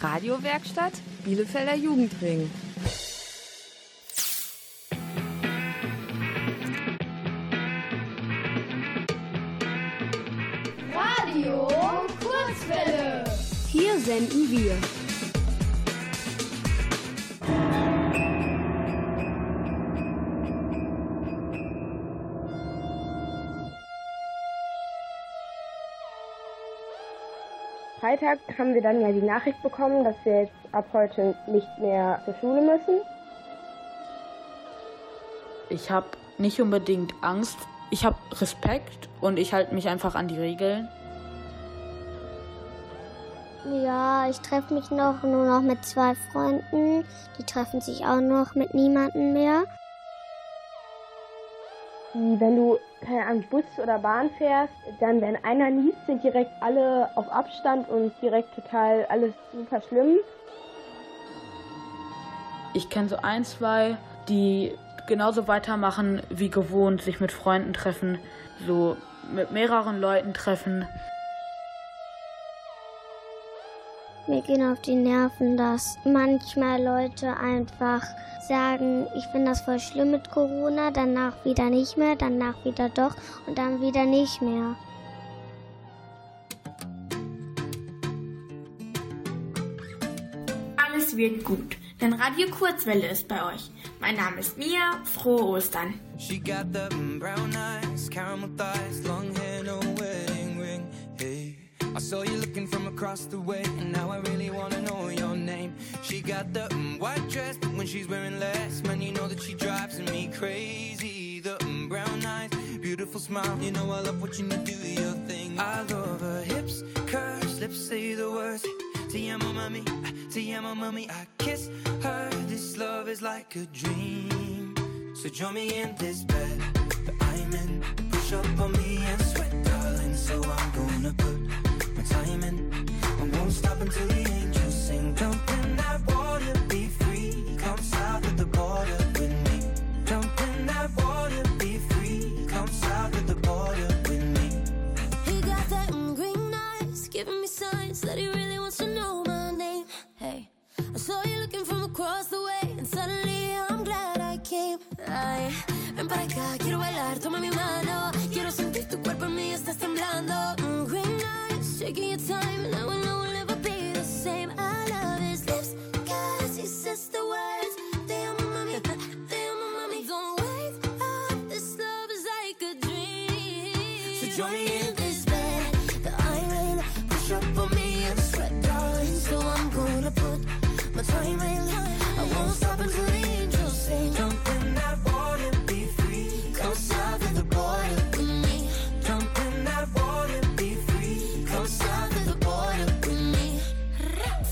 Radiowerkstatt Bielefelder Jugendring. Radio Kurzwelle. Hier senden wir. Freitag haben wir dann ja die Nachricht bekommen, dass wir jetzt ab heute nicht mehr zur Schule müssen. Ich habe nicht unbedingt Angst. Ich habe Respekt und ich halte mich einfach an die Regeln. Ja, ich treffe mich noch nur noch mit zwei Freunden. Die treffen sich auch noch mit niemandem mehr. Wenn du keine Ahnung, Bus oder Bahn fährst, dann wenn einer niest, sind direkt alle auf Abstand und direkt total alles super schlimm. Ich kenne so ein, zwei, die genauso weitermachen wie gewohnt, sich mit Freunden treffen, so mit mehreren Leuten treffen. Mir gehen auf die Nerven, dass manchmal Leute einfach sagen, ich finde das voll schlimm mit Corona, danach wieder nicht mehr, danach wieder doch und dann wieder nicht mehr. Alles wird gut, denn Radio Kurzwelle ist bei euch. Mein Name ist Mia, frohe Ostern. She got the brown eyes, caramel thighs, long hair, no wedding ring. Hey, I saw you looking from across the way, and now I really wanna know your name. She got the mm, white dress, but when she's wearing less, man, you know that she drives me crazy. The mm, brown eyes, beautiful smile, you know I love watching you do your thing. I love her hips, curves, lips say the words. Te amo, mami, te amo, mami. I kiss her. This love is like a dream. So join me in this bed that I'm in. Push up on me and sweat, darling. So I'm gonna put my. I won't stop until the angels sing. Jump in that water, be free. Come south of the border with me. Jump in that water, be free. Come south of the border with me. He got that green eyes, giving me signs that he really wants to know my name. Hey, I saw you looking from across the way, and suddenly I'm glad I came. Ay, ven para acá, quiero bailar, toma mi mano. Quiero sentir tu cuerpo en mí, estás temblando. Mm, green shaking your time, and now I we'll never be the same. I love his lips, cause he says the words.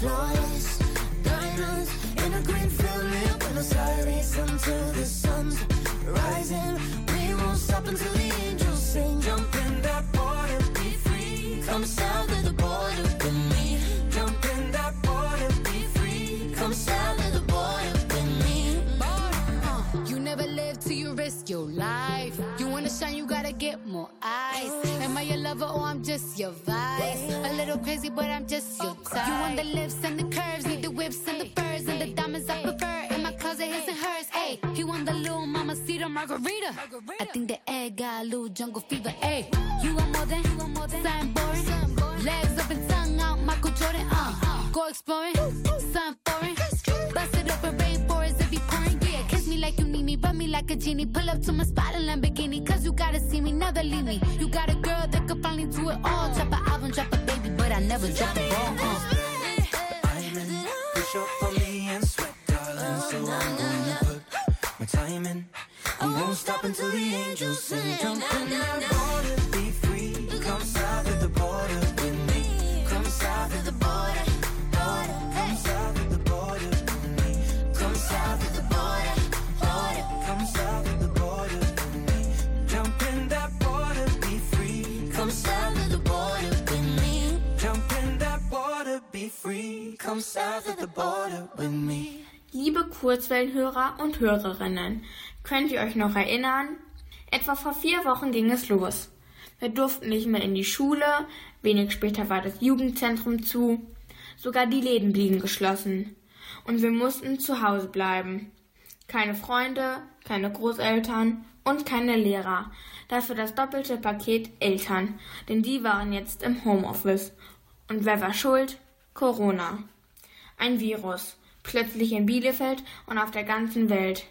Flawless diamonds in a green field near Buenos Aires until the sun's rising. We won't stop until the angels sing. Jump in that water, be free. Come south of the border with me. Jump in that water, be free. Come south of the border with me. Uh, you never live till you risk your life. You wanna shine, you gotta get more eyes. Am I your lover or I'm just your vice? Little crazy, but I'm just your type. You want the lips and the curves, need the whips and the furs and the diamonds I prefer. In my closet, his and hers. Hey, he want the little mama cedar margarita. I think the egg got a little jungle fever. Hey, you want more than, you want more than something boring. Legs up and tongue out, Michael Jordan. Uh, go exploring, something foreign. Bust it up in rainforest if you pouring. Yeah, kiss me like you need me, rub me like a genie. Pull up to my spot in Lamborghini, cause you gotta see me, never leave me. You got a girl that could finally do it all. Drop an album, drop a I never drop the ball. Uh. I'm in. Push up on me and sweat, darling. So I'm gonna put my time in. I won't stop until the angels sing. Jump in that water, be Liebe Kurzwellenhörer und Hörerinnen, könnt ihr euch noch erinnern? Etwa vor vier Wochen ging es los. Wir durften nicht mehr in die Schule, wenig später war das Jugendzentrum zu. Sogar die Läden blieben geschlossen. Und wir mussten zu Hause bleiben. Keine Freunde, keine Großeltern und keine Lehrer. Dafür das doppelte Paket Eltern, denn die waren jetzt im Homeoffice. Und wer war schuld? Corona. Ein Virus. Plötzlich in Bielefeld und auf der ganzen Welt.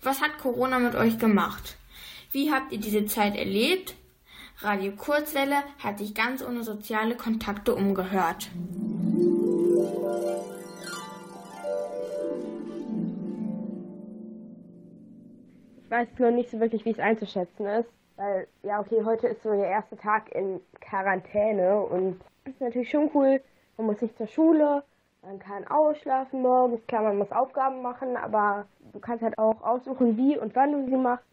Was hat Corona mit euch gemacht? Wie habt ihr diese Zeit erlebt? Radio Kurzwelle hat sich ganz ohne soziale Kontakte umgehört. Ich weiß nur nicht so wirklich, wie es einzuschätzen ist. Weil, ja, okay, heute ist so der erste Tag in Quarantäne und das ist natürlich schon cool. Man muss nicht zur Schule, man kann ausschlafen morgens, klar, man muss Aufgaben machen, aber du kannst halt auch aussuchen, wie und wann du sie machst.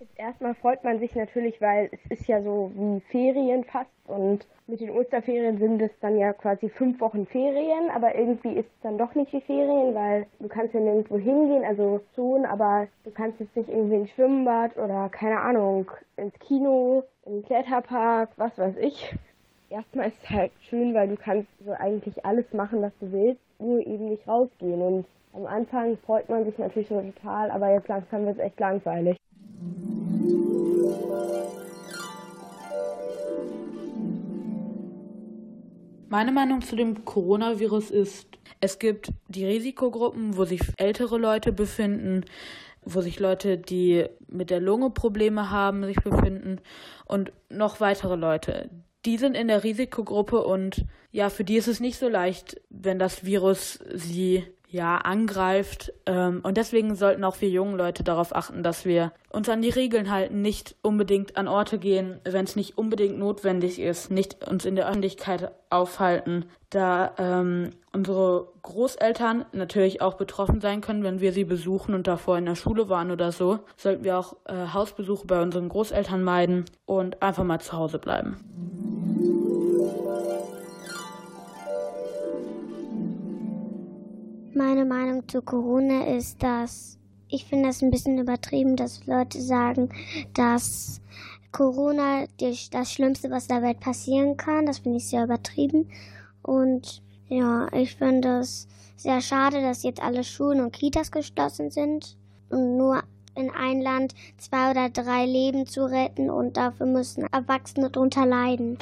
Jetzt erstmal freut man sich natürlich, weil es ist ja so wie Ferien fast und mit den Osterferien sind es dann ja quasi fünf Wochen Ferien, aber irgendwie ist es dann doch nicht wie Ferien, weil du kannst ja nirgendwo hingehen, also schon, aber du kannst jetzt nicht irgendwie ins Schwimmbad oder keine Ahnung, ins Kino, im Kletterpark, was weiß ich. Erstmal ist es halt schön, weil du kannst so eigentlich alles machen, was du willst, nur eben nicht rausgehen und am Anfang freut man sich natürlich so total, aber jetzt langsam wird es echt langweilig. Meine Meinung zu dem Coronavirus ist, es gibt die Risikogruppen, wo sich ältere Leute befinden, wo sich Leute, die mit der Lunge Probleme haben, sich befinden und noch weitere Leute. Die sind in der Risikogruppe und ja, für die ist es nicht so leicht, wenn das Virus sie ja, angreift. Ähm, und deswegen sollten auch wir jungen Leute darauf achten, dass wir uns an die Regeln halten, nicht unbedingt an Orte gehen, wenn es nicht unbedingt notwendig ist, nicht uns in der Öffentlichkeit aufhalten, da ähm, unsere Großeltern natürlich auch betroffen sein können, wenn wir sie besuchen und davor in der Schule waren oder so, sollten wir auch äh, Hausbesuche bei unseren Großeltern meiden und einfach mal zu Hause bleiben. Meine Meinung zu Corona ist, dass ich finde es ein bisschen übertrieben, dass Leute sagen, dass Corona das Schlimmste, was der Welt passieren kann. Das finde ich sehr übertrieben. Und ja, ich finde es sehr schade, dass jetzt alle Schulen und Kitas geschlossen sind und nur in ein Land zwei oder drei Leben zu retten und dafür müssen Erwachsene darunter leiden.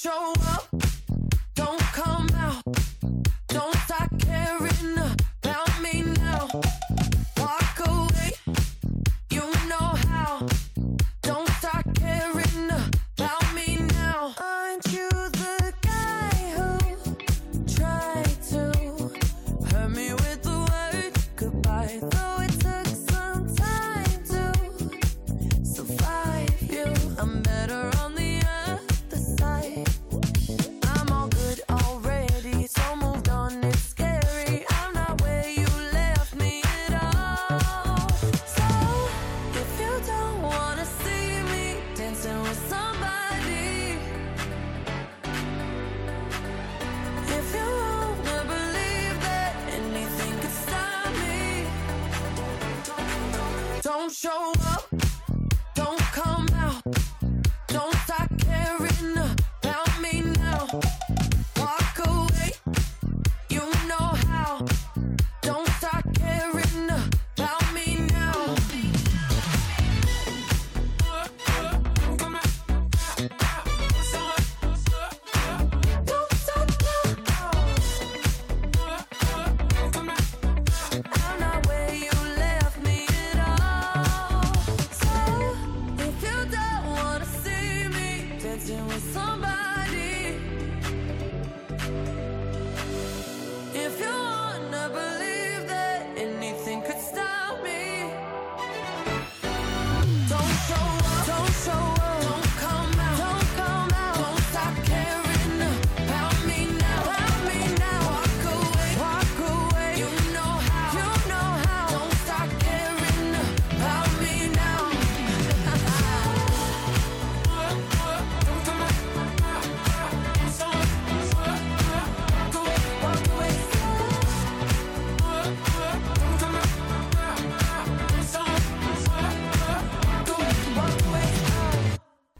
Show up,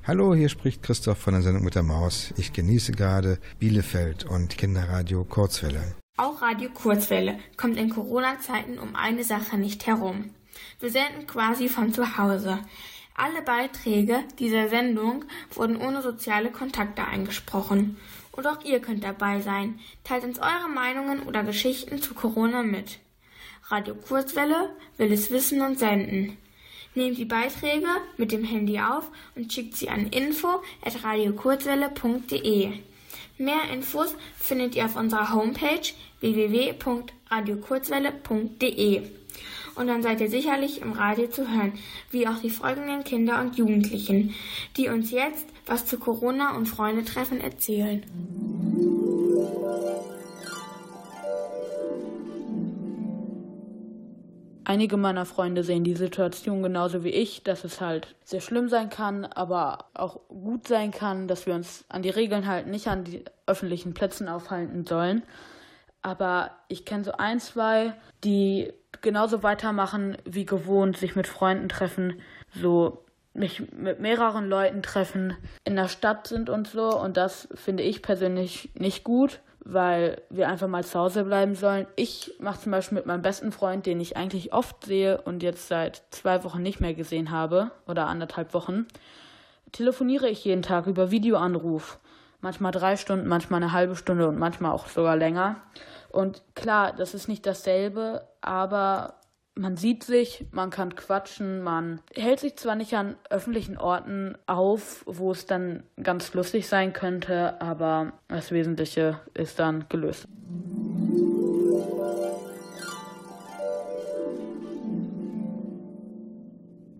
Hallo, hier spricht Christoph von der Sendung mit der Maus. Ich genieße gerade Bielefeld und Kinderradio Kurzwelle. Auch Radio Kurzwelle kommt in Corona-Zeiten um eine Sache nicht herum. Wir senden quasi von zu Hause. Alle Beiträge dieser Sendung wurden ohne soziale Kontakte eingesprochen. Und auch ihr könnt dabei sein. Teilt uns eure Meinungen oder Geschichten zu Corona mit. Radio Kurzwelle will es wissen und senden. Nehmt die Beiträge mit dem Handy auf und schickt sie an info@radiokurzwelle.de. Mehr Infos findet ihr auf unserer Homepage www.radiokurzwelle.de und dann seid ihr sicherlich im Radio zu hören, wie auch die folgenden Kinder und Jugendlichen, die uns jetzt was zu Corona und Freundetreffen erzählen. Einige meiner Freunde sehen die Situation genauso wie ich, dass es halt sehr schlimm sein kann, aber auch gut sein kann, dass wir uns an die Regeln halten, nicht an die öffentlichen Plätzen aufhalten sollen. Aber ich kenne so ein, zwei, die genauso weitermachen wie gewohnt, sich mit Freunden treffen, so mich mit mehreren Leuten treffen, in der Stadt sind und so. Und das finde ich persönlich nicht gut, weil wir einfach mal zu Hause bleiben sollen. Ich mache zum Beispiel mit meinem besten Freund, den ich eigentlich oft sehe und jetzt seit zwei Wochen nicht mehr gesehen habe oder anderthalb Wochen, telefoniere ich jeden Tag über Videoanruf. Manchmal drei Stunden, manchmal eine halbe Stunde und manchmal auch sogar länger. Und klar, das ist nicht dasselbe, aber man sieht sich, man kann quatschen, man hält sich zwar nicht an öffentlichen Orten auf, wo es dann ganz lustig sein könnte, aber das Wesentliche ist dann gelöst.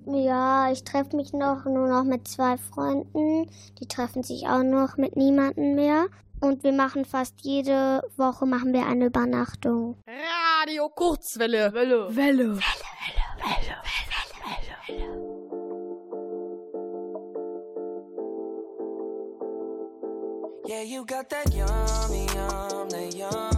Ja, ich treffe mich noch nur noch mit zwei Freunden. Die treffen sich auch noch mit niemandem mehr. Und wir machen fast jede Woche machen wir eine Übernachtung. Radio Kurzwelle. Welle. Welle. Welle, Welle, Welle, Welle, Welle, Welle. Yeah, you got that yummy, yum, that yummy, yum,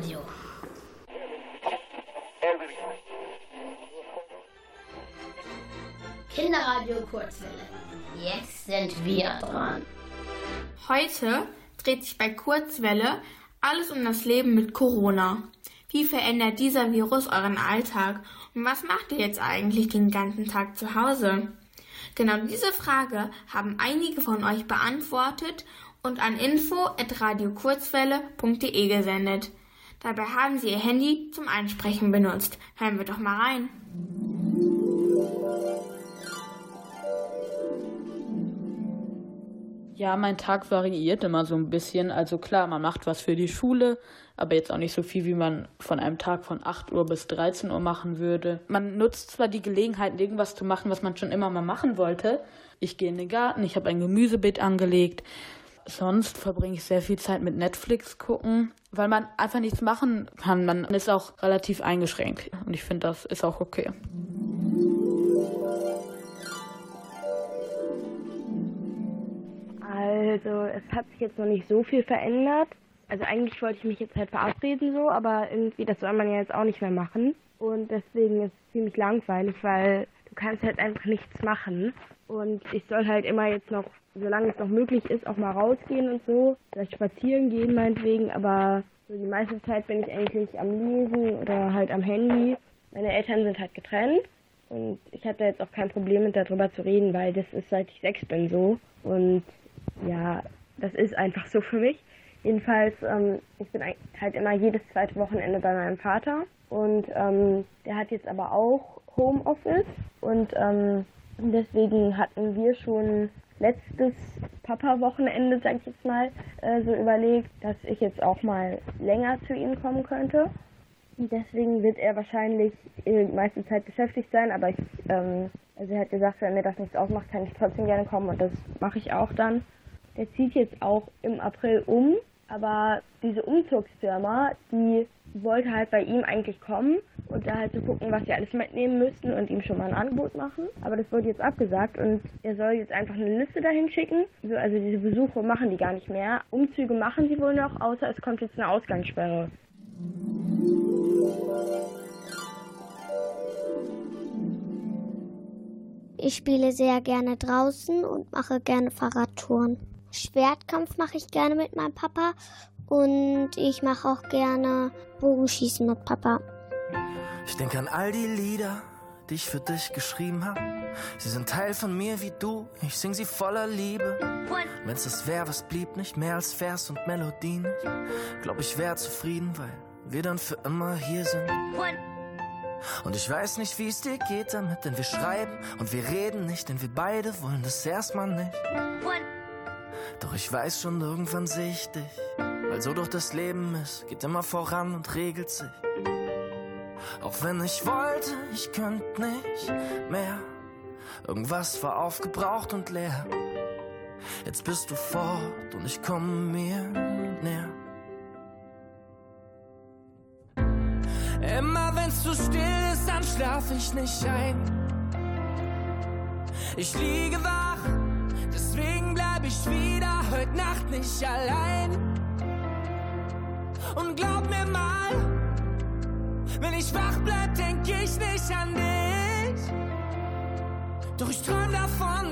Radio. Kinderradio Kurzwelle. Jetzt sind wir dran. Heute dreht sich bei Kurzwelle alles um das Leben mit Corona. Wie verändert dieser Virus euren Alltag und was macht ihr jetzt eigentlich den ganzen Tag zu Hause? Genau diese Frage haben einige von euch beantwortet und an info@radiokurzwelle.de gesendet. Dabei haben sie ihr Handy zum Einsprechen benutzt. Hören wir doch mal rein. Ja, mein Tag variiert immer so ein bisschen. Also klar, man macht was für die Schule, aber jetzt auch nicht so viel, wie man von einem Tag von 8 Uhr bis 13 Uhr machen würde. Man nutzt zwar die Gelegenheit, irgendwas zu machen, was man schon immer mal machen wollte. Ich gehe in den Garten, ich habe ein Gemüsebeet angelegt. Sonst verbringe ich sehr viel Zeit mit Netflix gucken, weil man einfach nichts machen kann. Man ist auch relativ eingeschränkt und ich finde, das ist auch okay. Also es hat sich jetzt noch nicht so viel verändert. Also eigentlich wollte ich mich jetzt halt verabreden so, aber irgendwie das soll man ja jetzt auch nicht mehr machen. Und deswegen ist es ziemlich langweilig, weil du kannst halt einfach nichts machen. Und ich soll halt immer jetzt noch, solange es noch möglich ist, auch mal rausgehen und so. Vielleicht spazieren gehen meinetwegen, aber so die meiste Zeit bin ich eigentlich am Lesen oder halt am Handy. Meine Eltern sind halt getrennt und ich hatte jetzt auch kein Problem mit darüber zu reden, weil das ist seit ich sechs bin so. Und ja, das ist einfach so für mich. Jedenfalls, ähm, ich bin halt immer jedes zweite Wochenende bei meinem Vater und ähm, der hat jetzt aber auch Homeoffice und ähm, deswegen hatten wir schon letztes Papa-Wochenende, sag ich jetzt mal, äh, so überlegt, dass ich jetzt auch mal länger zu ihm kommen könnte. Deswegen wird er wahrscheinlich die meiste Zeit beschäftigt sein, aber ich, ähm, also er hat gesagt, wenn mir das nichts ausmacht, kann ich trotzdem gerne kommen und das mache ich auch dann. Der zieht jetzt auch im April um, aber diese Umzugsfirma, die wollte halt bei ihm eigentlich kommen und da halt zu so gucken, was sie alles mitnehmen müssten und ihm schon mal ein Angebot machen. Aber das wurde jetzt abgesagt und er soll jetzt einfach eine Liste dahin schicken. Also diese Besuche machen die gar nicht mehr. Umzüge machen sie wohl noch, außer es kommt jetzt eine Ausgangssperre. Ich spiele sehr gerne draußen und mache gerne Fahrradtouren. Schwertkampf mache ich gerne mit meinem Papa und ich mache auch gerne Bogenschießen mit Papa. Ich denke an all die Lieder, die ich für dich geschrieben habe. Sie sind Teil von mir wie du, ich sing sie voller Liebe. Wenn's es wär, was blieb nicht mehr als Vers und Melodien. Glaub ich wär zufrieden, weil wir dann für immer hier sind. Und ich weiß nicht, wie es dir geht damit, denn wir schreiben und wir reden nicht, denn wir beide wollen das erstmal nicht. Doch ich weiß schon, irgendwann sehe ich dich, weil so durch das Leben ist, geht immer voran und regelt sich. Auch wenn ich wollte, ich könnte nicht mehr. Irgendwas war aufgebraucht und leer. Jetzt bist du fort und ich komme mir näher. Immer wenn's zu still ist, dann schlaf ich nicht ein. Ich liege wach, deswegen bleib ich wieder heute Nacht nicht allein. Und glaub mir mal, wenn ich wach bleib, denk ich nicht an dich. Doch ich träum davon,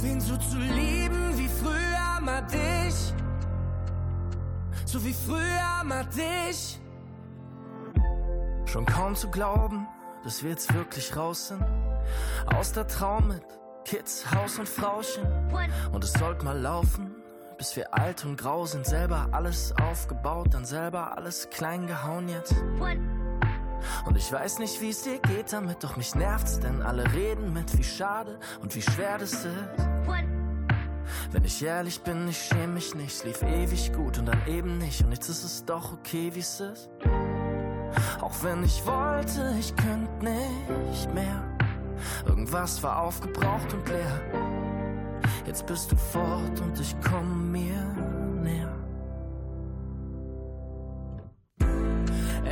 wen so zu lieben wie früher mal dich. So wie früher mal dich. Schon kaum zu glauben, dass wir jetzt wirklich raus sind. Aus der Traum mit Kids, Haus und Frauchen. Und es sollte mal laufen, bis wir alt und grau sind. Selber alles aufgebaut, dann selber alles klein gehauen jetzt. Und ich weiß nicht, wie es dir geht damit, doch mich nervt's, denn alle reden mit, wie schade und wie schwer das ist. Wenn ich ehrlich bin, ich schäme mich nicht, es lief ewig gut und dann eben nicht. Und jetzt ist es doch okay, wie es ist. Auch wenn ich wollte, ich könnte nicht mehr. Irgendwas war aufgebraucht und leer. Jetzt bist du fort und ich komm mir näher.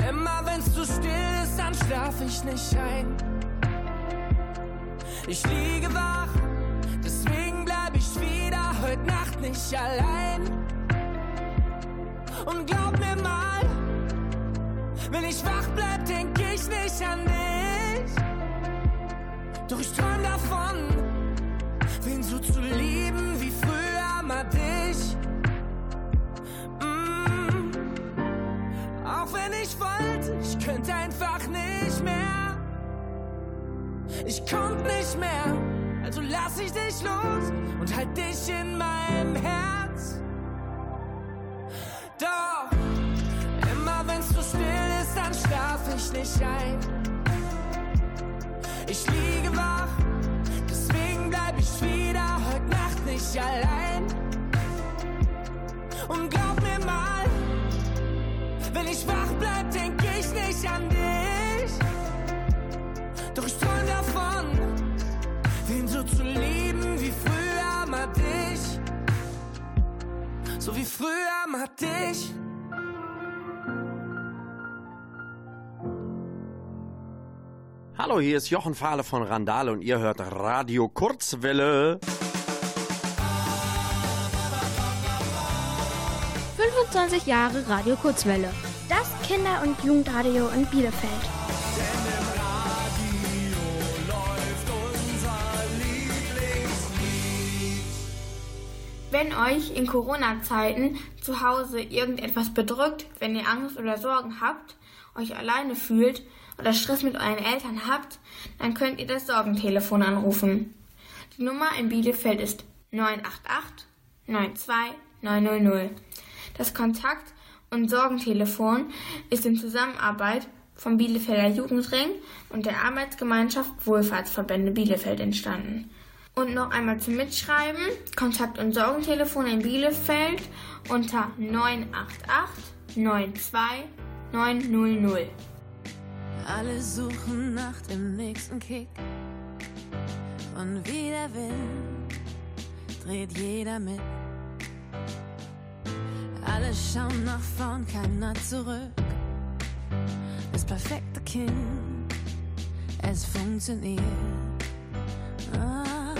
Immer wenn's zu still ist, dann schlaf ich nicht ein. Ich liege wach, deswegen bleib ich wieder heute Nacht nicht allein. Und glaub mir mal, wenn ich wach bleib, denk ich nicht an dich. Doch ich träum davon, wen so zu lieben wie früher mal dich. Mm. Auch wenn ich wollte, ich könnte einfach nicht mehr. Ich konnt nicht mehr, also lass ich dich los und halt dich in meinem Herz. Doch, immer wenn's so still ist, dann schlaf ich nicht ein. Ich liege wach, nicht allein. Und glaub mir mal, wenn ich wach bleib, denk ich nicht an dich. Doch ich träum davon, wen so zu lieben wie früher mal dich. So wie früher mal dich. Hallo, hier ist Jochen Fahle von Randale und ihr hört Radio Kurzwelle. 25 Jahre Radio Kurzwelle. Das Kinder- und Jugendradio in Bielefeld. Wenn euch in Corona-Zeiten zu Hause irgendetwas bedrückt, wenn ihr Angst oder Sorgen habt, euch alleine fühlt oder Stress mit euren Eltern habt, dann könnt ihr das Sorgentelefon anrufen. Die Nummer in Bielefeld ist 988 92 900. Das Kontakt- und Sorgentelefon ist in Zusammenarbeit vom Bielefelder Jugendring und der Arbeitsgemeinschaft Wohlfahrtsverbände Bielefeld entstanden. Und noch einmal zum Mitschreiben, Kontakt- und Sorgentelefon in Bielefeld unter 988 92 900. Alle suchen nach dem nächsten Kick. Und wie der Wind dreht jeder mit. Alle schauen nach vorn, keiner zurück. Das perfekte Kind, es funktioniert. Ah,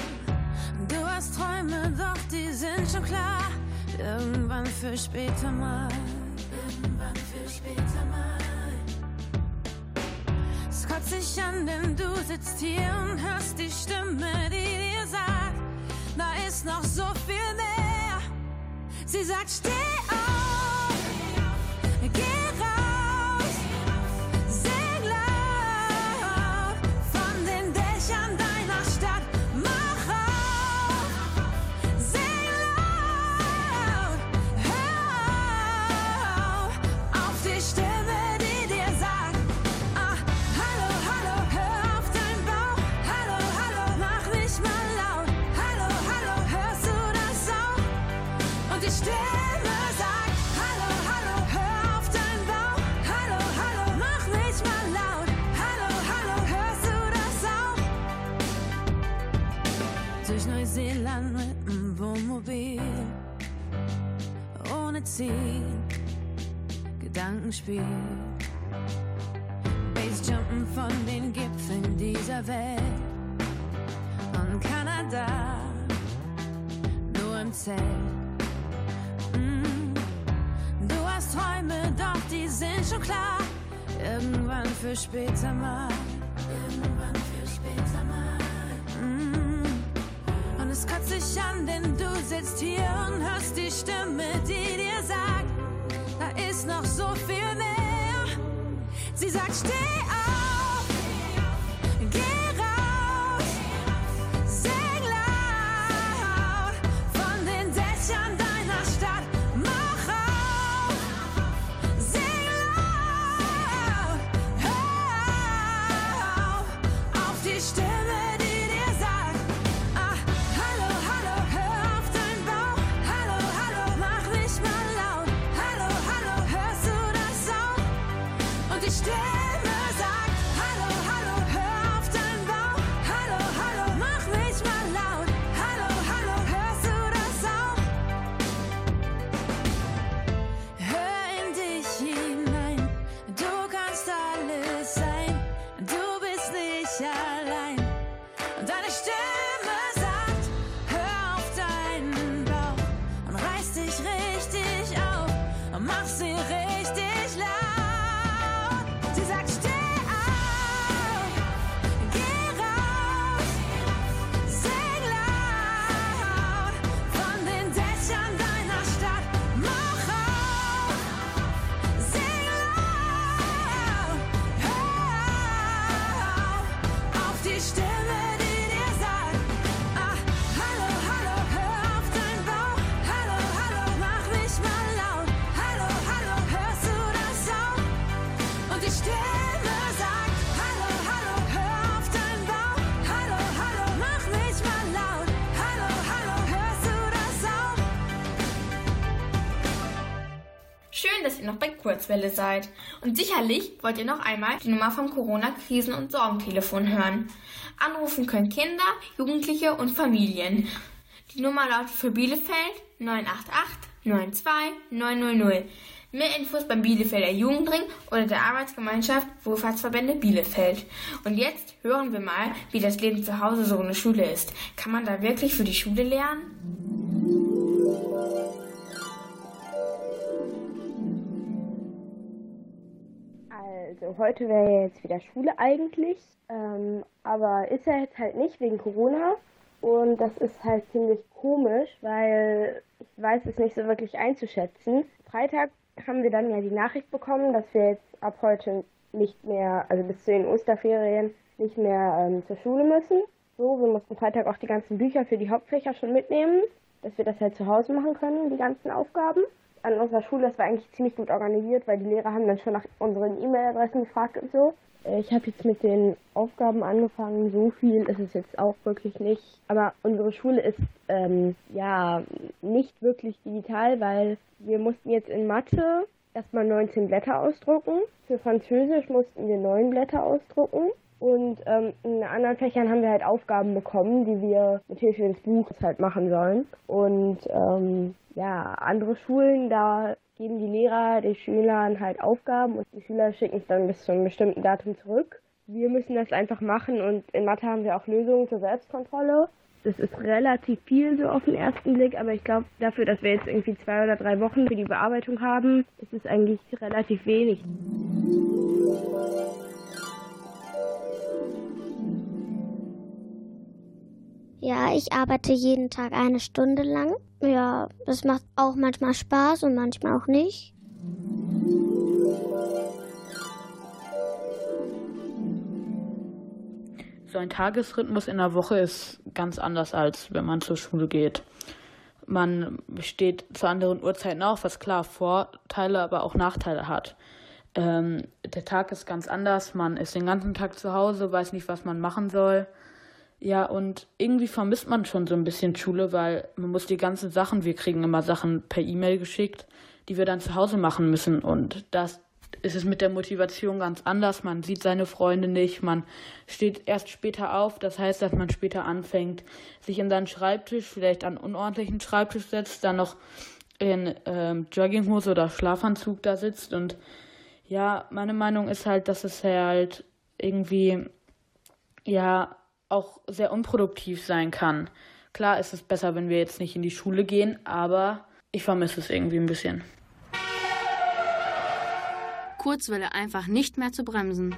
du hast Träume, doch die sind schon klar. Irgendwann für später mal. Irgendwann für später mal. Es kotzt sich an, denn du sitzt hier und hörst die Stimme, die dir sagt, da ist noch so viel. Sie sagt, steh auf, Ziel, Gedankenspiel. Basejumpen von den Gipfeln dieser Welt und Kanada, nur im Zelt. Mm. Du hast Träume, doch die sind schon klar. Irgendwann für später mal. Es kotzt sich an, denn du sitzt hier und hörst die Stimme, die dir sagt, da ist noch so viel mehr. Sie sagt, steh auf, Kurzwelle seid. Und sicherlich wollt ihr noch einmal die Nummer vom Corona-Krisen- und Sorgentelefon hören. Anrufen können Kinder, Jugendliche und Familien. Die Nummer lautet für Bielefeld 988 92 900. Mehr Infos beim Bielefelder Jugendring oder der Arbeitsgemeinschaft Wohlfahrtsverbände Bielefeld. Und jetzt hören wir mal, wie das Leben zu Hause so eine Schule ist. Kann man da wirklich für die Schule lernen? Also heute wäre ja jetzt wieder Schule eigentlich, ähm, aber ist ja jetzt halt nicht wegen Corona. Und das ist halt ziemlich komisch, weil ich weiß es nicht so wirklich einzuschätzen. Freitag haben wir dann ja die Nachricht bekommen, dass wir jetzt ab heute nicht mehr, also bis zu den Osterferien, nicht mehr ähm, zur Schule müssen. So, wir mussten Freitag auch die ganzen Bücher für die Hauptfächer schon mitnehmen, dass wir das halt zu Hause machen können, die ganzen Aufgaben. An unserer Schule, das war eigentlich ziemlich gut organisiert, weil die Lehrer haben dann schon nach unseren E-Mail-Adressen gefragt und so. Ich habe jetzt mit den Aufgaben angefangen, so viel ist es jetzt auch wirklich nicht. Aber unsere Schule ist ähm, ja nicht wirklich digital, weil wir mussten jetzt in Mathe erstmal 19 Blätter ausdrucken. Für Französisch mussten wir 9 Blätter ausdrucken. Und ähm, in anderen Fächern haben wir halt Aufgaben bekommen, die wir mit Hilfe des Buches halt machen sollen. Und ähm, ja, andere Schulen, da geben die Lehrer den Schülern halt Aufgaben und die Schüler schicken es dann bis zu einem bestimmten Datum zurück. Wir müssen das einfach machen und in Mathe haben wir auch Lösungen zur Selbstkontrolle. Das ist relativ viel so auf den ersten Blick, aber ich glaube, dafür, dass wir jetzt irgendwie zwei oder drei Wochen für die Bearbeitung haben, ist es eigentlich relativ wenig. Ja, ich arbeite jeden Tag eine Stunde lang. Ja, das macht auch manchmal Spaß und manchmal auch nicht. So ein Tagesrhythmus in der Woche ist ganz anders, als wenn man zur Schule geht. Man steht zu anderen Uhrzeiten auf, was klar Vorteile, aber auch Nachteile hat. Ähm, der Tag ist ganz anders, man ist den ganzen Tag zu Hause, weiß nicht, was man machen soll. Ja, und irgendwie vermisst man schon so ein bisschen Schule, weil man muss die ganzen Sachen, wir kriegen immer Sachen per E-Mail geschickt, die wir dann zu Hause machen müssen. Und das ist es mit der Motivation ganz anders. Man sieht seine Freunde nicht, man steht erst später auf. Das heißt, dass man später anfängt, sich in seinen Schreibtisch, vielleicht an unordentlichen Schreibtisch setzt, dann noch in ähm, Jogginghose oder Schlafanzug da sitzt. Und ja, meine Meinung ist halt, dass es halt irgendwie, ja, auch sehr unproduktiv sein kann. Klar ist es besser, wenn wir jetzt nicht in die Schule gehen, aber ich vermisse es irgendwie ein bisschen. Kurzwelle einfach nicht mehr zu bremsen.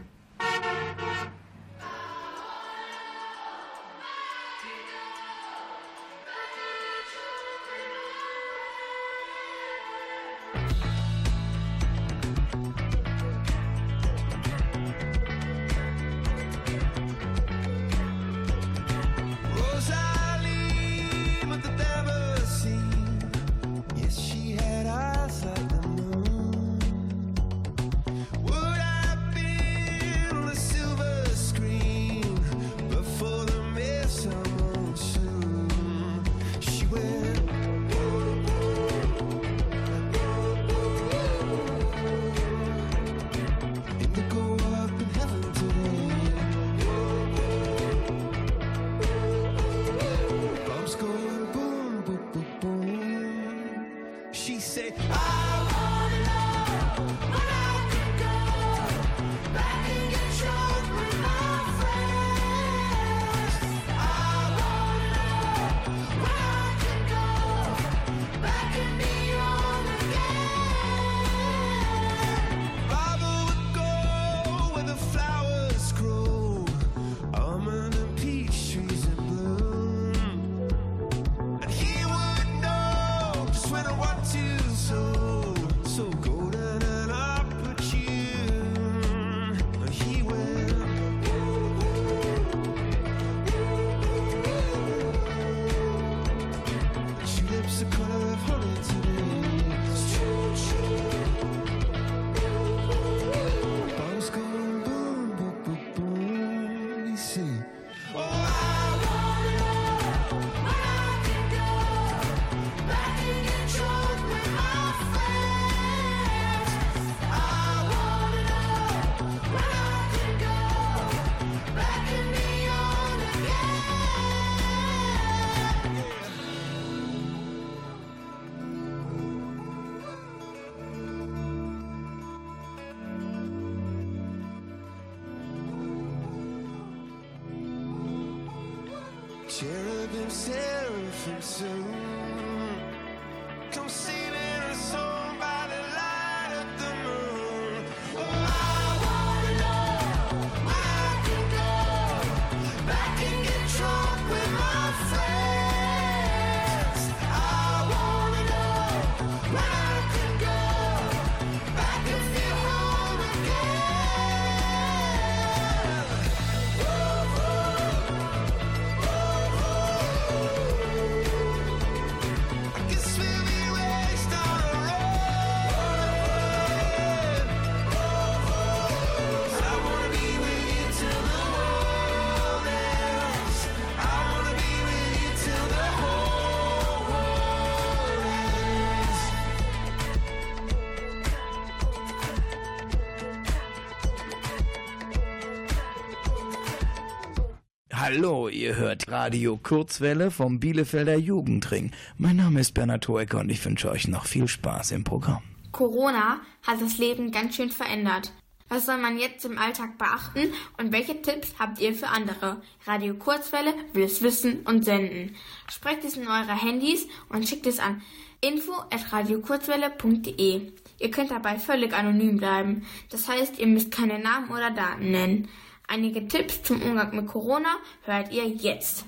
Ihr hört Radio Kurzwelle vom Bielefelder Jugendring. Mein Name ist Bernhard Hoecker und ich wünsche euch noch viel Spaß im Programm. Corona hat das Leben ganz schön verändert. Was soll man jetzt im Alltag beachten und welche Tipps habt ihr für andere? Radio Kurzwelle will es wissen und senden. Sprecht es in eure Handys und schickt es an info@radiokurzwelle.de. Ihr könnt dabei völlig anonym bleiben. Das heißt, ihr müsst keine Namen oder Daten nennen. Einige Tipps zum Umgang mit Corona hört ihr jetzt.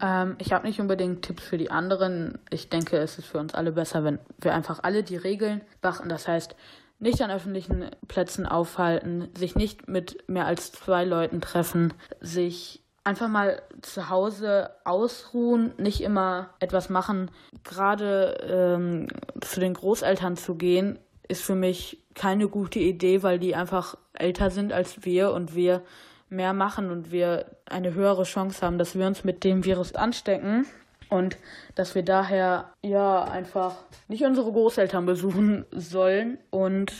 Ähm, ich habe nicht unbedingt Tipps für die anderen. Ich denke, es ist für uns alle besser, wenn wir einfach alle die Regeln beachten. Das heißt, nicht an öffentlichen Plätzen aufhalten, sich nicht mit mehr als zwei Leuten treffen, sich einfach mal zu Hause ausruhen, nicht immer etwas machen. Gerade ähm, zu den Großeltern zu gehen, ist für mich keine gute Idee, weil die einfach älter sind als wir und wir mehr machen und wir eine höhere Chance haben, dass wir uns mit dem Virus anstecken und dass wir daher ja einfach nicht unsere Großeltern besuchen sollen. Und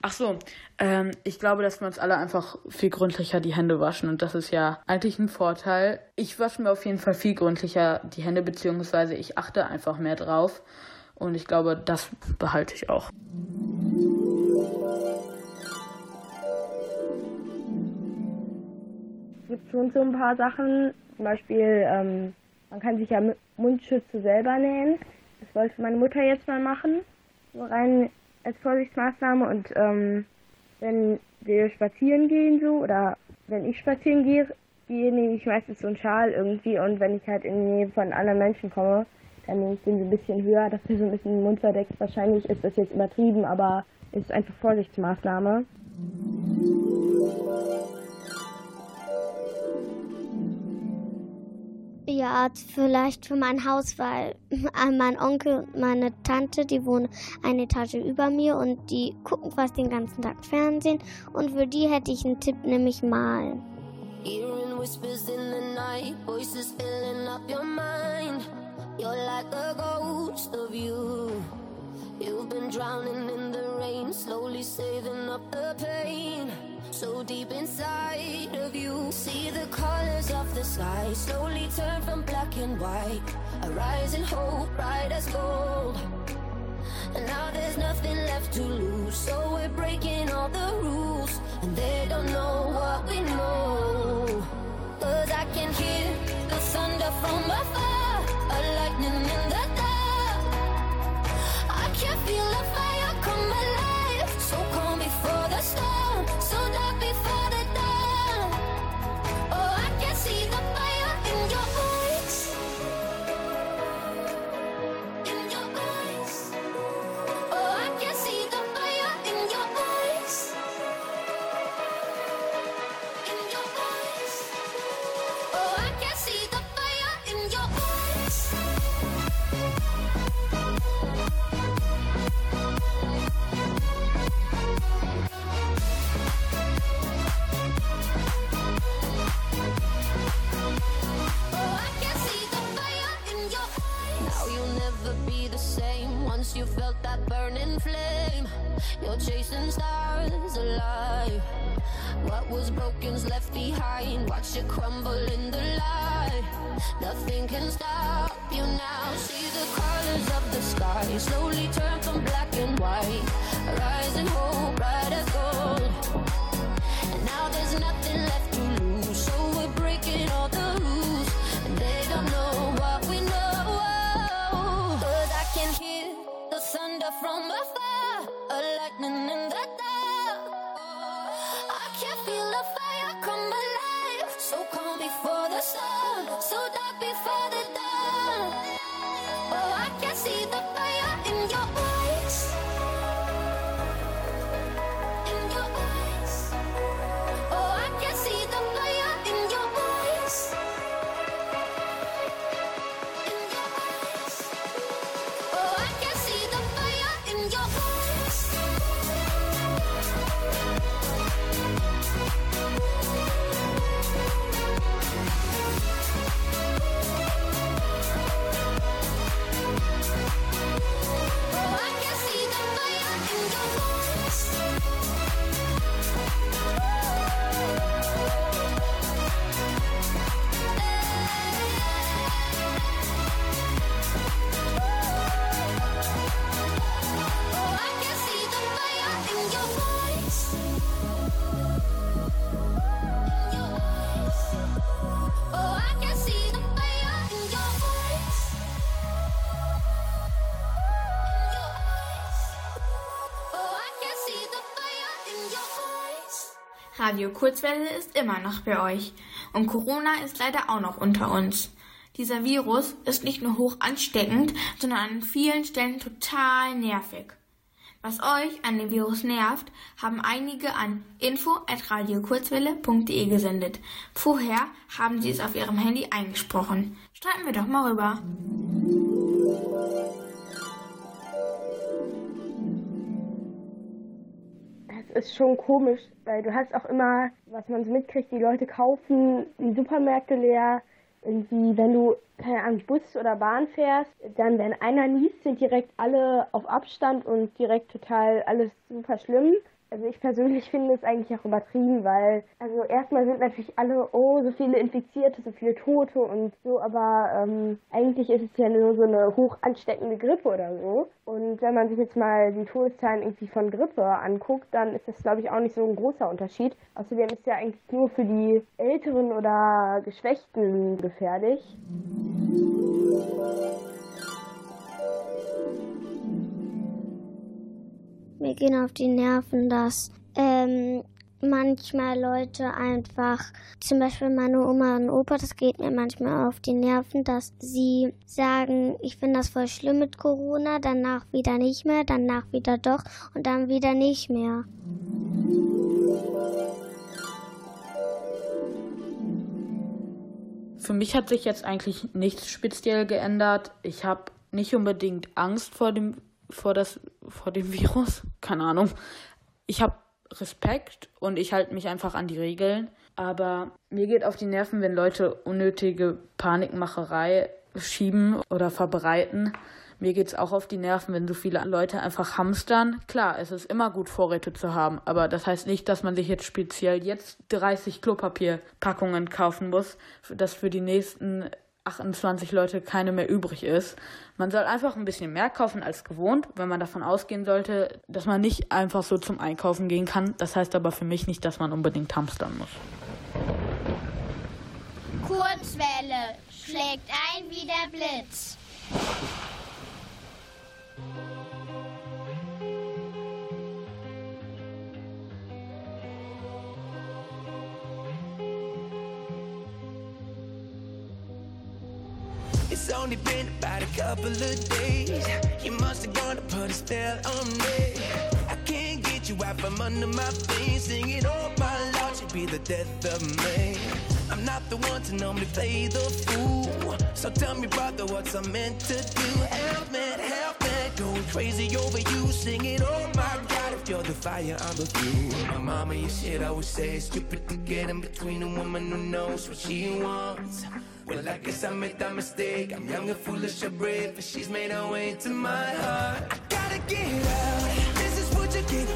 ach so, ähm, ich glaube, dass wir uns alle einfach viel gründlicher die Hände waschen und das ist ja eigentlich ein Vorteil. Ich wasche mir auf jeden Fall viel gründlicher die Hände, beziehungsweise ich achte einfach mehr drauf und ich glaube, das behalte ich auch. Es gibt schon so ein paar Sachen, zum Beispiel, ähm, man kann sich ja Mundschütze selber nähen. Das wollte meine Mutter jetzt mal machen, so rein als Vorsichtsmaßnahme. Und ähm, wenn wir spazieren gehen so, oder wenn ich spazieren gehe, gehe nehme ich meistens so einen Schal irgendwie. Und wenn ich halt in die Nähe von anderen Menschen komme, dann nehme ich den so ein bisschen höher, dass der so ein bisschen den Mund verdeckt. Wahrscheinlich ist das jetzt übertrieben, aber ist einfach Vorsichtsmaßnahme. Ja, vielleicht für mein Haus, weil mein Onkel und meine Tante, die wohnen eine Etage über mir und die gucken fast den ganzen Tag Fernsehen. Und für die hätte ich einen Tipp, nämlich malen. Hearing whispers in the night, voices filling up your mind. You're like a ghost of you. You've been drowning in the rain, slowly saving up the pain. So deep inside of you, see the colors of the sky slowly turn from black and white. A rising hope, bright as gold. And now there's nothing left to lose, so we're breaking all the rules. And they don't know what we know. Cause I can hear the thunder from afar, dark before the dawn. Radio Kurzwelle ist immer noch bei euch. Und Corona ist leider auch noch unter uns. Dieser Virus ist nicht nur hoch ansteckend, sondern an vielen Stellen total nervig. Was euch an dem Virus nervt, haben einige an info@radiokurzwelle.de gesendet. Vorher haben sie es auf ihrem Handy eingesprochen. Streiten wir doch mal rüber. Ist schon komisch, weil du hast auch immer, was man so mitkriegt, die Leute kaufen die Supermärkte leer. Irgendwie, wenn du keine Ahnung, Bus oder Bahn fährst, dann wenn einer niest, sind direkt alle auf Abstand und direkt total alles super schlimm. Also ich persönlich finde es eigentlich auch übertrieben, weil also erstmal sind natürlich alle, oh, so viele Infizierte, so viele Tote und so, aber ähm, eigentlich ist es ja nur so eine hoch ansteckende Grippe oder so. Und wenn man sich jetzt mal die Todeszahlen irgendwie von Grippe anguckt, dann ist das glaube ich auch nicht so ein großer Unterschied. Außerdem ist ja eigentlich nur für die Älteren oder Geschwächten gefährlich. Mir gehen auf die Nerven, dass ähm, manchmal Leute einfach, zum Beispiel meine Oma und Opa, das geht mir manchmal auf die Nerven, dass sie sagen, ich finde das voll schlimm mit Corona, danach wieder nicht mehr, danach wieder doch und dann wieder nicht mehr. Für mich hat sich jetzt eigentlich nichts speziell geändert. Ich habe nicht unbedingt Angst vor dem, vor, das, vor dem Virus. Keine Ahnung. Ich habe Respekt und ich halte mich einfach an die Regeln. Aber mir geht auf die Nerven, wenn Leute unnötige Panikmacherei schieben oder verbreiten. Mir geht es auch auf die Nerven, wenn so viele Leute einfach hamstern. Klar, es ist immer gut, Vorräte zu haben, aber das heißt nicht, dass man sich jetzt speziell jetzt 30 Klopapierpackungen kaufen muss, dass für die nächsten 28 Leute keine mehr übrig ist. Man soll einfach ein bisschen mehr kaufen als gewohnt, wenn man davon ausgehen sollte, dass man nicht einfach so zum Einkaufen gehen kann. Das heißt aber für mich nicht, dass man unbedingt hamstern muss. Kurzwelle schlägt ein wie der Blitz. Only been about a couple of days. You must have gone to put a spell on me. I can't get you out from under my feet. Singing, oh my Lord, you be the death of me. I'm not the one to normally play the fool. So tell me, brother, what's I meant to do? Help me, help me. Going crazy over you, singing, oh my You're the fire, I'm the fuel. My mama, you shit, always would say stupid to get in between a woman who knows what she wants. Well, I guess I made that mistake. I'm young and foolish, and brave, but she's made her way to my heart. I gotta get out. This is what you get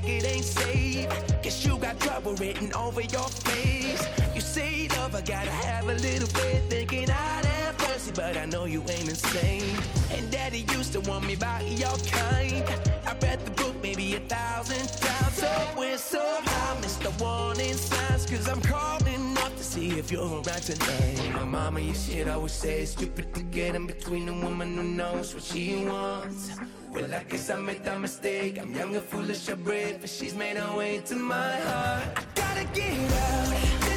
like it ain't safe. Guess you got trouble written over your face. You say, love, I gotta have a little bit thinking I but I know you ain't insane. And daddy used to want me by your kind. I read the book maybe a thousand times, so we're so high, missed the warning signs, cause I'm calling up to see if you're around tonight. My mama, you should always say it's stupid to get in between a woman who knows what she wants. Well, I guess I made that mistake. I'm young and foolish, I brave, but she's made her way to my heart. I gotta get out.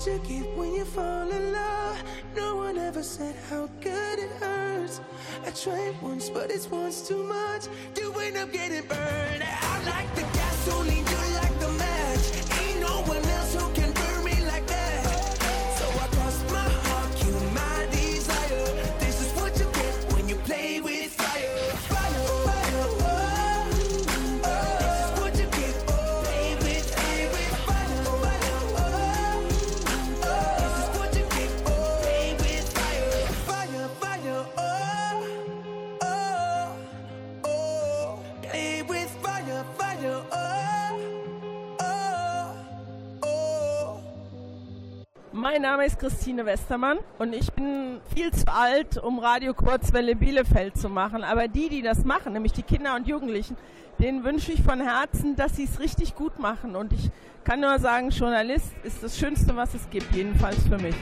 What you get when you fall in love. No one ever said how good it hurts. I tried once, but it's once too much. You end up getting burned. I like the gas, only you like Mein Name ist Christine Westermann und ich bin viel zu alt, um Radio Kurzwelle Bielefeld zu machen. Aber die, die das machen, nämlich die Kinder und Jugendlichen, denen wünsche ich von Herzen, dass sie es richtig gut machen. Und ich kann nur sagen, Journalist ist das Schönste, was es gibt, jedenfalls für mich.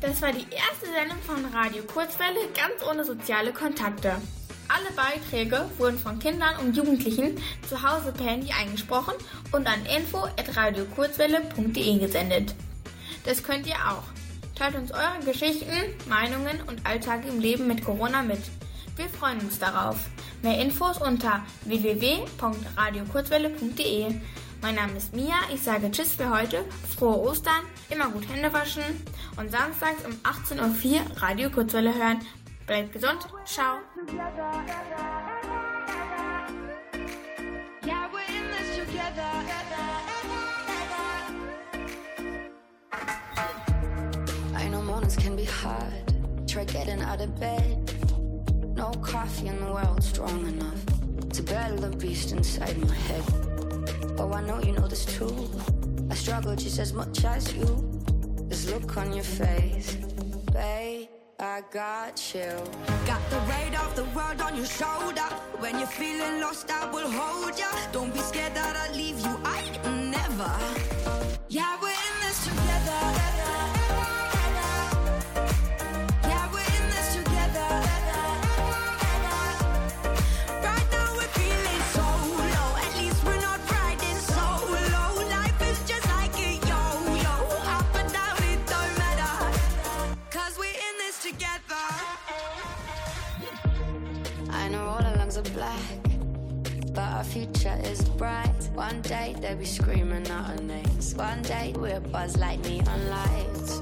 Das war die erste Sendung von Radio Kurzwelle ganz ohne soziale Kontakte. Alle Beiträge wurden von Kindern und Jugendlichen zu Hause per Handy eingesprochen und an info@radiokurzwelle.de gesendet. Das könnt ihr auch. Teilt uns eure Geschichten, Meinungen und Alltag im Leben mit Corona mit. Wir freuen uns darauf. Mehr Infos unter www.radiokurzwelle.de. Mein Name ist Mia, ich sage Tschüss für heute, frohe Ostern, immer gut Hände waschen und samstags um 18.04 Uhr Radio Kurzwelle hören. Bleibt gesund, ciao. I know mornings can be hard. Try getting out of bed. No coffee in the world strong enough to battle the beast inside my head. Oh, I know you know this too. I struggle just as much as you. This look on your face, babe. I got you. Got the weight of the world on your shoulder. When you're feeling lost, I will hold you. Don't be scared that I leave you. I never. Yeah, future is bright. One day they'll be screaming out our names. One day we'll buzz like neon lights.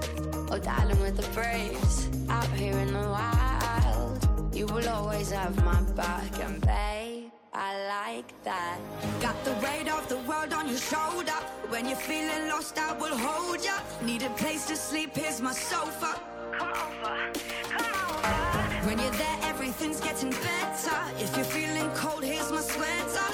Or darling, with the braves out here in the wild, you will always have my back, and babe, I like that. Got the weight of the world on your shoulder. When you're feeling lost, I will hold ya. Need a place to sleep, here's my sofa. Come over, come over. When you're there, everything's getting better. If you're feeling cold, here's my sweater.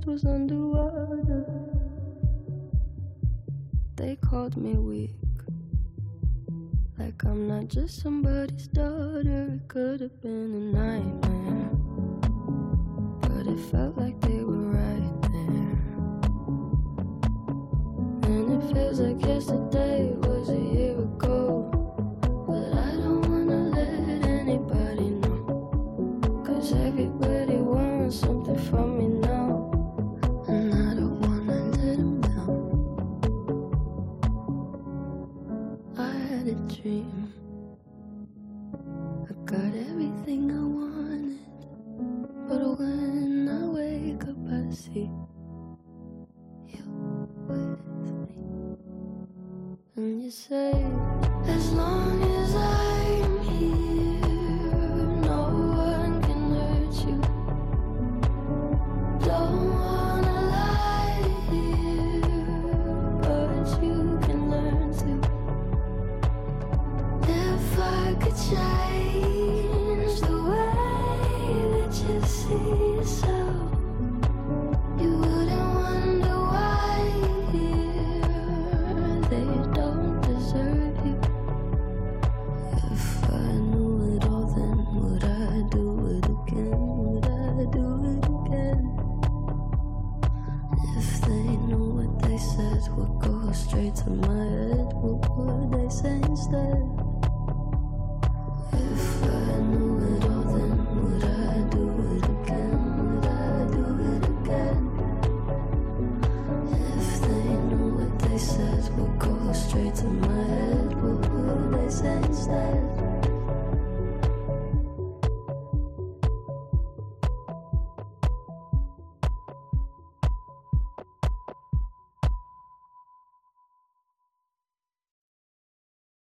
head was underwater. They called me weak. Like I'm not just somebody's daughter. It could have been a nightmare. But it felt